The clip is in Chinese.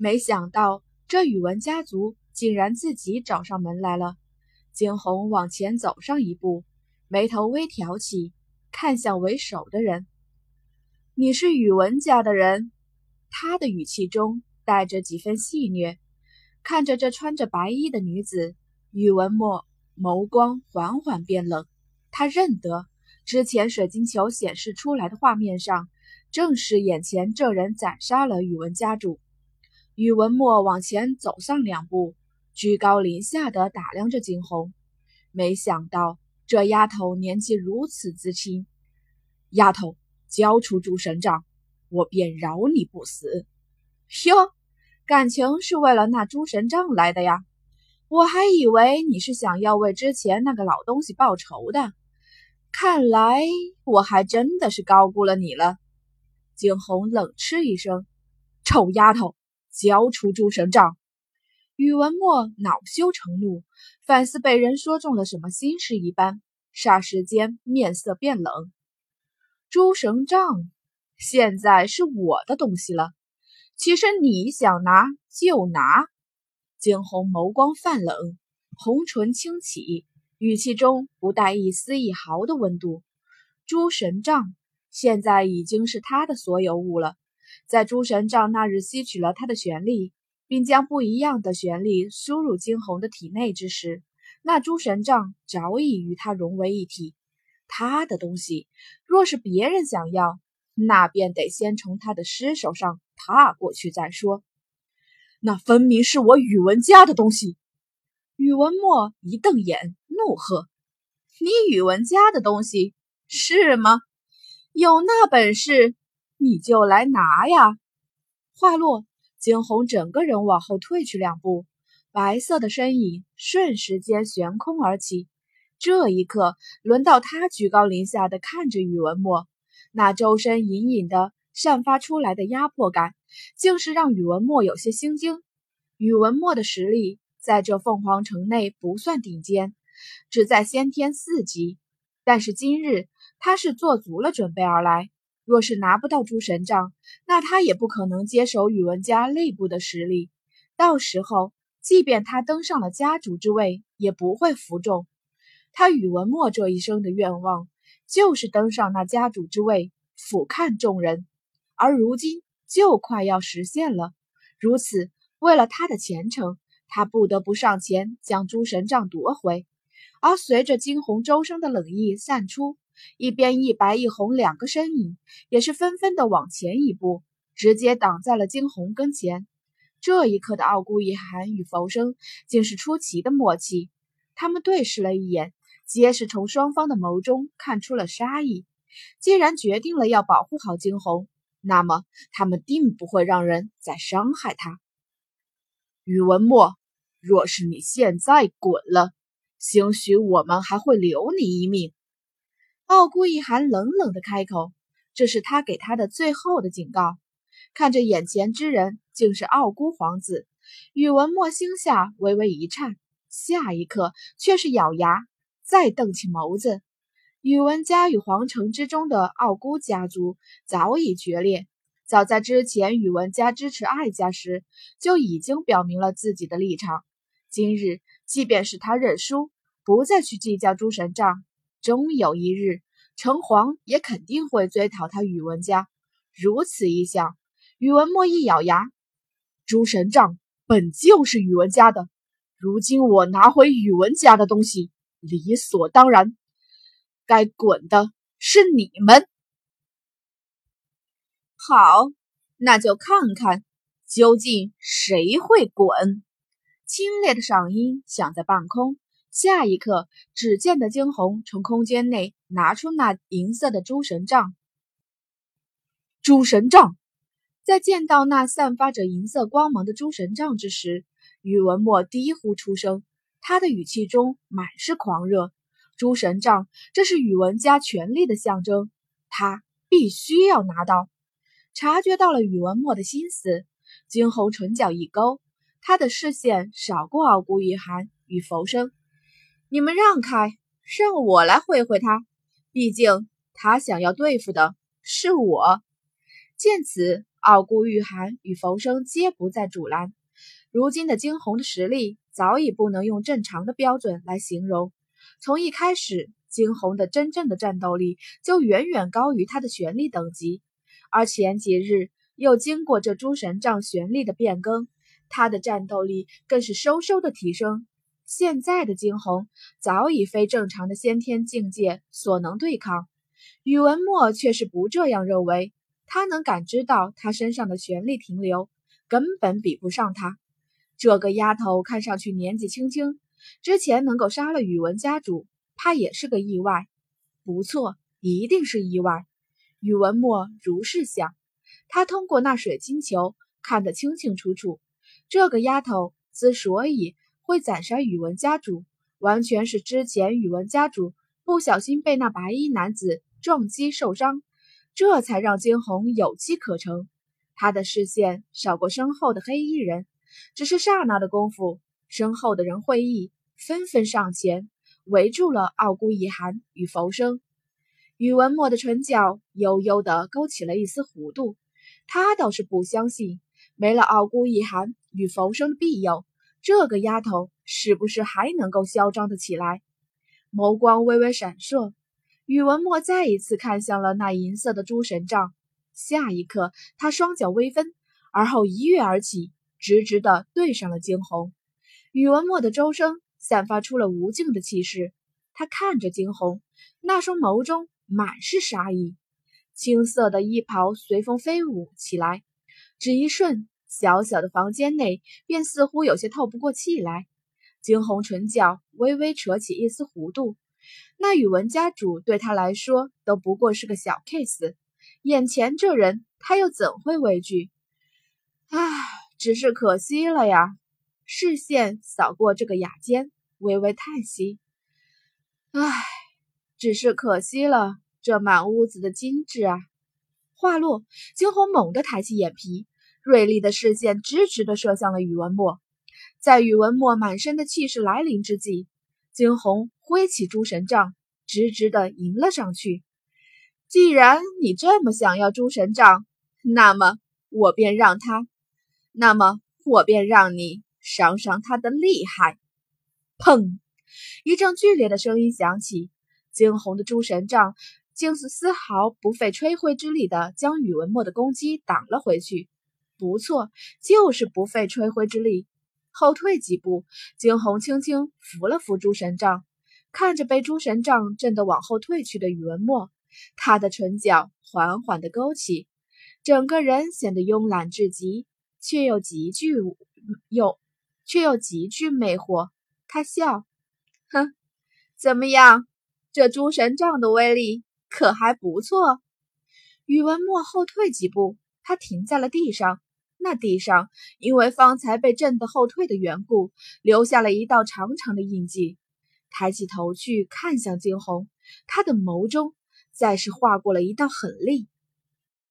没想到这宇文家族竟然自己找上门来了。惊鸿往前走上一步，眉头微挑起，看向为首的人：“你是宇文家的人？”他的语气中带着几分戏谑。看着这穿着白衣的女子，宇文墨眸光缓缓变冷。他认得之前水晶球显示出来的画面上，正是眼前这人斩杀了宇文家主。宇文墨往前走上两步，居高临下的打量着惊鸿。没想到这丫头年纪如此之轻。丫头，交出诸神杖，我便饶你不死。哟。感情是为了那诸神杖来的呀？我还以为你是想要为之前那个老东西报仇的。看来我还真的是高估了你了。景洪冷嗤一声：“臭丫头，交出诸神杖！”宇文墨恼羞成怒，反似被人说中了什么心事一般，霎时间面色变冷。诸神杖现在是我的东西了。其实你想拿就拿。惊鸿眸光泛冷，红唇轻启，语气中不带一丝一毫的温度。诸神杖现在已经是他的所有物了。在诸神杖那日吸取了他的玄力，并将不一样的玄力输入惊鸿的体内之时，那诸神杖早已与他融为一体。他的东西，若是别人想要，那便得先从他的尸首上。踏过去再说，那分明是我宇文家的东西。宇文墨一瞪眼，怒喝：“你宇文家的东西是吗？有那本事，你就来拿呀！”话落，惊鸿整个人往后退去两步，白色的身影瞬时间悬空而起。这一刻，轮到他居高临下的看着宇文墨，那周身隐隐的。散发出来的压迫感，竟是让宇文墨有些心惊。宇文墨的实力在这凤凰城内不算顶尖，只在先天四级。但是今日他是做足了准备而来，若是拿不到诸神杖，那他也不可能接手宇文家内部的实力。到时候，即便他登上了家主之位，也不会服众。他宇文墨这一生的愿望，就是登上那家主之位，俯瞰众人。而如今就快要实现了，如此，为了他的前程，他不得不上前将诸神杖夺回。而随着惊鸿周身的冷意散出，一边一白一红两个身影也是纷纷的往前一步，直接挡在了惊鸿跟前。这一刻的傲孤一寒与浮生竟是出奇的默契，他们对视了一眼，皆是从双方的眸中看出了杀意。既然决定了要保护好惊鸿。那么，他们定不会让人再伤害他。宇文墨，若是你现在滚了，兴许我们还会留你一命。傲孤一寒冷冷的开口，这是他给他的最后的警告。看着眼前之人竟是傲孤皇子，宇文墨心下微微一颤，下一刻却是咬牙，再瞪起眸子。宇文家与皇城之中的傲孤家族早已决裂。早在之前，宇文家支持艾家时，就已经表明了自己的立场。今日，即便是他认输，不再去计较诸神账，终有一日，城隍也肯定会追讨他宇文家。如此一想，宇文墨一咬牙：诸神杖本就是宇文家的，如今我拿回宇文家的东西，理所当然。该滚的是你们！好，那就看看究竟谁会滚！清冽的嗓音响在半空。下一刻，只见的惊鸿从空间内拿出那银色的诸神杖。诸神杖，在见到那散发着银色光芒的诸神杖之时，宇文墨低呼出声，他的语气中满是狂热。诸神杖，这是宇文家权力的象征，他必须要拿到。察觉到了宇文墨的心思，惊鸿唇角一勾，他的视线扫过傲孤一寒与浮生，你们让开，让我来会会他。毕竟他想要对付的是我。见此，傲孤玉寒与浮生皆不再阻拦。如今的惊鸿的实力早已不能用正常的标准来形容。从一开始，惊鸿的真正的战斗力就远远高于他的玄力等级，而前几日又经过这诸神杖玄力的变更，他的战斗力更是嗖嗖的提升。现在的惊鸿早已非正常的先天境界所能对抗。宇文墨却是不这样认为，他能感知到他身上的权力停留，根本比不上他。这个丫头看上去年纪轻轻，之前能够杀了宇文家主，怕也是个意外。不错，一定是意外。宇文墨如是想。他通过那水晶球看得清清楚楚，这个丫头之所以会斩杀宇文家主，完全是之前宇文家主不小心被那白衣男子撞击受伤，这才让惊鸿有机可乘。他的视线扫过身后的黑衣人。只是刹那的功夫，身后的人会意，纷纷上前围住了傲孤一寒与浮生。宇文墨的唇角悠悠地勾起了一丝弧度，他倒是不相信，没了傲孤一寒与浮生的庇佑，这个丫头是不是还能够嚣张的起来？眸光微微闪烁，宇文墨再一次看向了那银色的诸神杖，下一刻，他双脚微分，而后一跃而起。直直的对上了惊鸿，宇文墨的周身散发出了无尽的气势。他看着惊鸿，那双眸中满是杀意。青色的衣袍随风飞舞起来，只一瞬，小小的房间内便似乎有些透不过气来。惊鸿唇角微微扯起一丝弧度，那宇文家主对他来说都不过是个小 case，眼前这人他又怎会畏惧？唉。只是可惜了呀！视线扫过这个雅间，微微叹息：“唉，只是可惜了这满屋子的精致啊！”话落，惊鸿猛地抬起眼皮，锐利的视线直直地射向了宇文墨。在宇文墨满身的气势来临之际，惊鸿挥起诸神杖，直直地迎了上去。既然你这么想要诸神杖，那么我便让他。那么我便让你赏赏他的厉害！砰！一阵剧烈的声音响起，惊鸿的诸神杖竟是丝毫不费吹灰之力的将宇文墨的攻击挡了回去。不错，就是不费吹灰之力。后退几步，惊鸿轻轻扶了扶诸神杖，看着被诸神杖震得往后退去的宇文墨，他的唇角缓缓地勾起，整个人显得慵懒至极。却又极具又却又极具魅惑。他笑，哼，怎么样？这诸神杖的威力可还不错。宇文墨后退几步，他停在了地上。那地上因为方才被震得后退的缘故，留下了一道长长的印记。抬起头去看向惊鸿，他的眸中再是划过了一道狠厉。